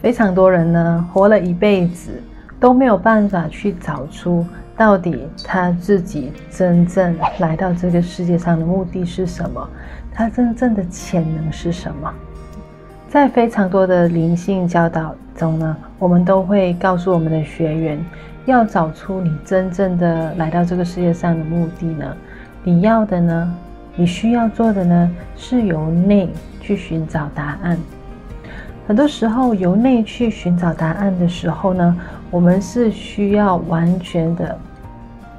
非常多人呢，活了一辈子都没有办法去找出到底他自己真正来到这个世界上的目的是什么，他真正的潜能是什么。在非常多的灵性教导中呢，我们都会告诉我们的学员，要找出你真正的来到这个世界上的目的呢，你要的呢，你需要做的呢，是由内去寻找答案。很多时候，由内去寻找答案的时候呢，我们是需要完全的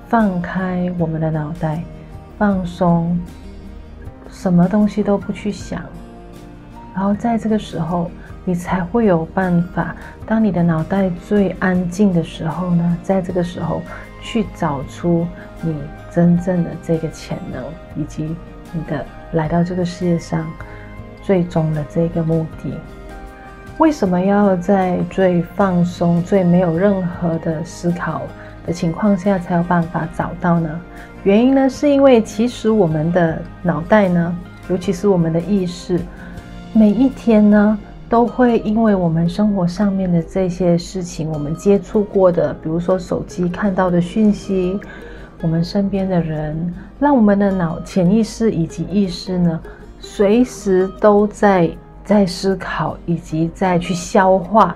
放开我们的脑袋，放松，什么东西都不去想，然后在这个时候，你才会有办法。当你的脑袋最安静的时候呢，在这个时候去找出你真正的这个潜能，以及你的来到这个世界上最终的这个目的。为什么要在最放松、最没有任何的思考的情况下才有办法找到呢？原因呢，是因为其实我们的脑袋呢，尤其是我们的意识，每一天呢，都会因为我们生活上面的这些事情，我们接触过的，比如说手机看到的讯息，我们身边的人，让我们的脑潜意识以及意识呢，随时都在。在思考以及在去消化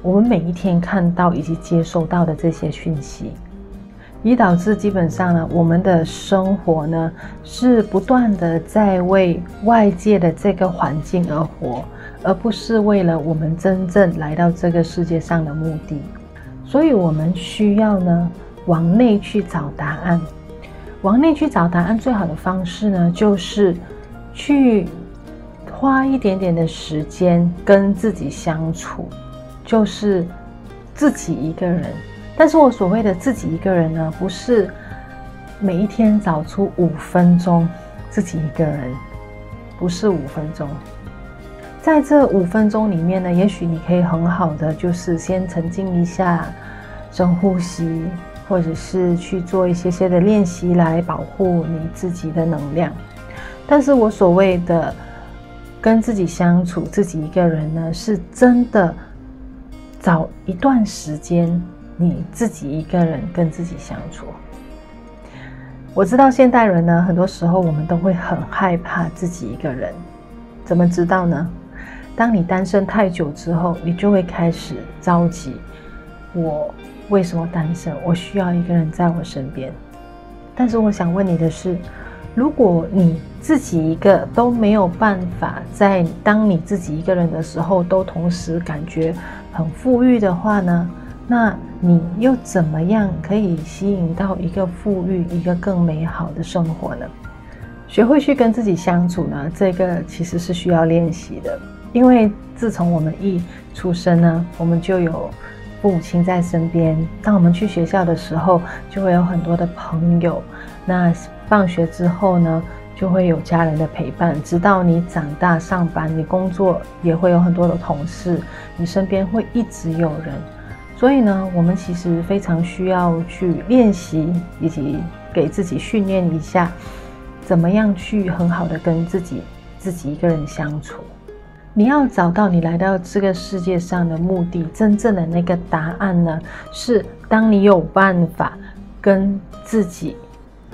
我们每一天看到以及接收到的这些讯息，以导致基本上呢，我们的生活呢是不断的在为外界的这个环境而活，而不是为了我们真正来到这个世界上的目的。所以，我们需要呢往内去找答案。往内去找答案最好的方式呢，就是去。花一点点的时间跟自己相处，就是自己一个人。但是我所谓的自己一个人呢，不是每一天找出五分钟自己一个人，不是五分钟。在这五分钟里面呢，也许你可以很好的就是先沉静一下，深呼吸，或者是去做一些些的练习来保护你自己的能量。但是我所谓的。跟自己相处，自己一个人呢，是真的找一段时间，你自己一个人跟自己相处。我知道现代人呢，很多时候我们都会很害怕自己一个人。怎么知道呢？当你单身太久之后，你就会开始着急。我为什么单身？我需要一个人在我身边。但是我想问你的是，如果你自己一个都没有办法在当你自己一个人的时候都同时感觉很富裕的话呢，那你又怎么样可以吸引到一个富裕、一个更美好的生活呢？学会去跟自己相处呢，这个其实是需要练习的。因为自从我们一出生呢，我们就有父母亲在身边。当我们去学校的时候，就会有很多的朋友。那放学之后呢，就会有家人的陪伴，直到你长大上班，你工作也会有很多的同事，你身边会一直有人。所以呢，我们其实非常需要去练习，以及给自己训练一下，怎么样去很好的跟自己自己一个人相处。你要找到你来到这个世界上的目的，真正的那个答案呢，是当你有办法跟自己。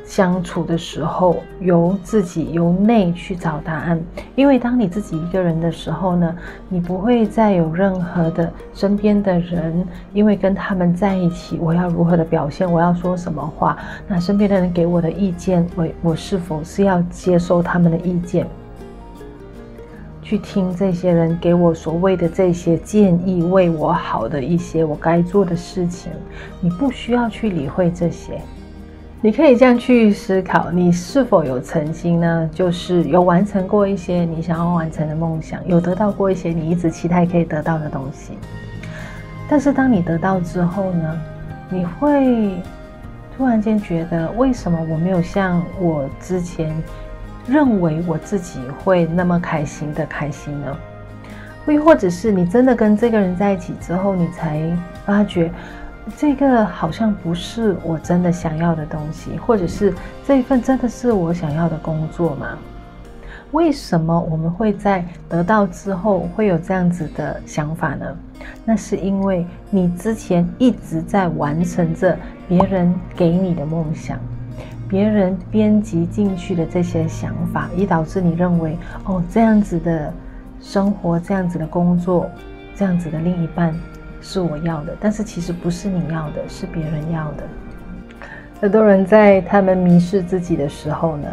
相处的时候，由自己由内去找答案。因为当你自己一个人的时候呢，你不会再有任何的身边的人，因为跟他们在一起，我要如何的表现，我要说什么话，那身边的人给我的意见，我我是否是要接受他们的意见？去听这些人给我所谓的这些建议，为我好的一些我该做的事情，你不需要去理会这些。你可以这样去思考：你是否有曾经呢？就是有完成过一些你想要完成的梦想，有得到过一些你一直期待可以得到的东西。但是当你得到之后呢，你会突然间觉得，为什么我没有像我之前认为我自己会那么开心的开心呢？又或者是你真的跟这个人在一起之后，你才发觉。这个好像不是我真的想要的东西，或者是这一份真的是我想要的工作吗？为什么我们会在得到之后会有这样子的想法呢？那是因为你之前一直在完成着别人给你的梦想，别人编辑进去的这些想法，以导致你认为哦，这样子的生活，这样子的工作，这样子的另一半是我要的，但是其实不是你要的，是别人要的。很多人在他们迷失自己的时候呢，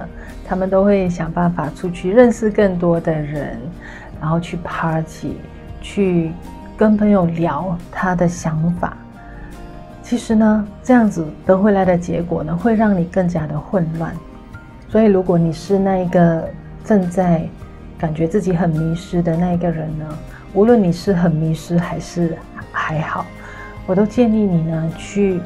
他们都会想办法出去认识更多的人，然后去 party，去跟朋友聊他的想法。其实呢，这样子得回来的结果呢，会让你更加的混乱。所以，如果你是那一个正在感觉自己很迷失的那一个人呢，无论你是很迷失还是还好，我都建议你呢去。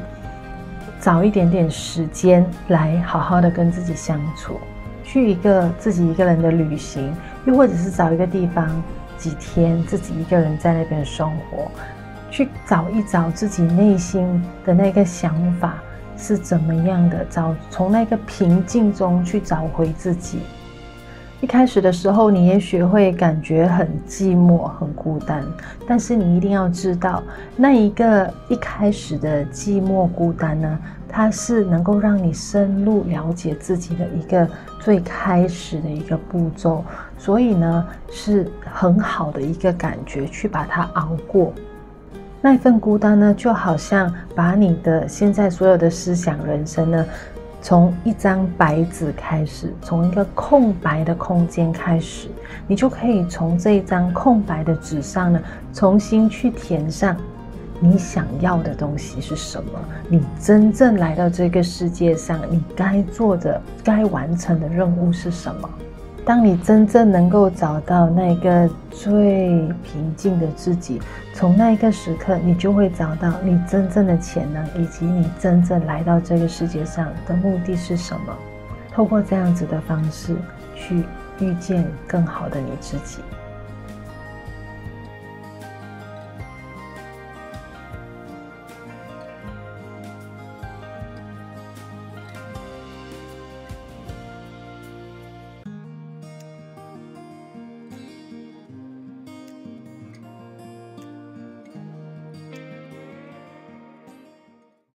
找一点点时间来好好的跟自己相处，去一个自己一个人的旅行，又或者是找一个地方几天自己一个人在那边生活，去找一找自己内心的那个想法是怎么样的，找从那个平静中去找回自己。一开始的时候，你也许会感觉很寂寞、很孤单，但是你一定要知道，那一个一开始的寂寞、孤单呢，它是能够让你深入了解自己的一个最开始的一个步骤，所以呢，是很好的一个感觉，去把它熬过。那份孤单呢，就好像把你的现在所有的思想、人生呢。从一张白纸开始，从一个空白的空间开始，你就可以从这一张空白的纸上呢，重新去填上你想要的东西是什么。你真正来到这个世界上，你该做的、该完成的任务是什么？当你真正能够找到那个最平静的自己，从那一个时刻，你就会找到你真正的潜能，以及你真正来到这个世界上的目的是什么。透过这样子的方式去遇见更好的你自己。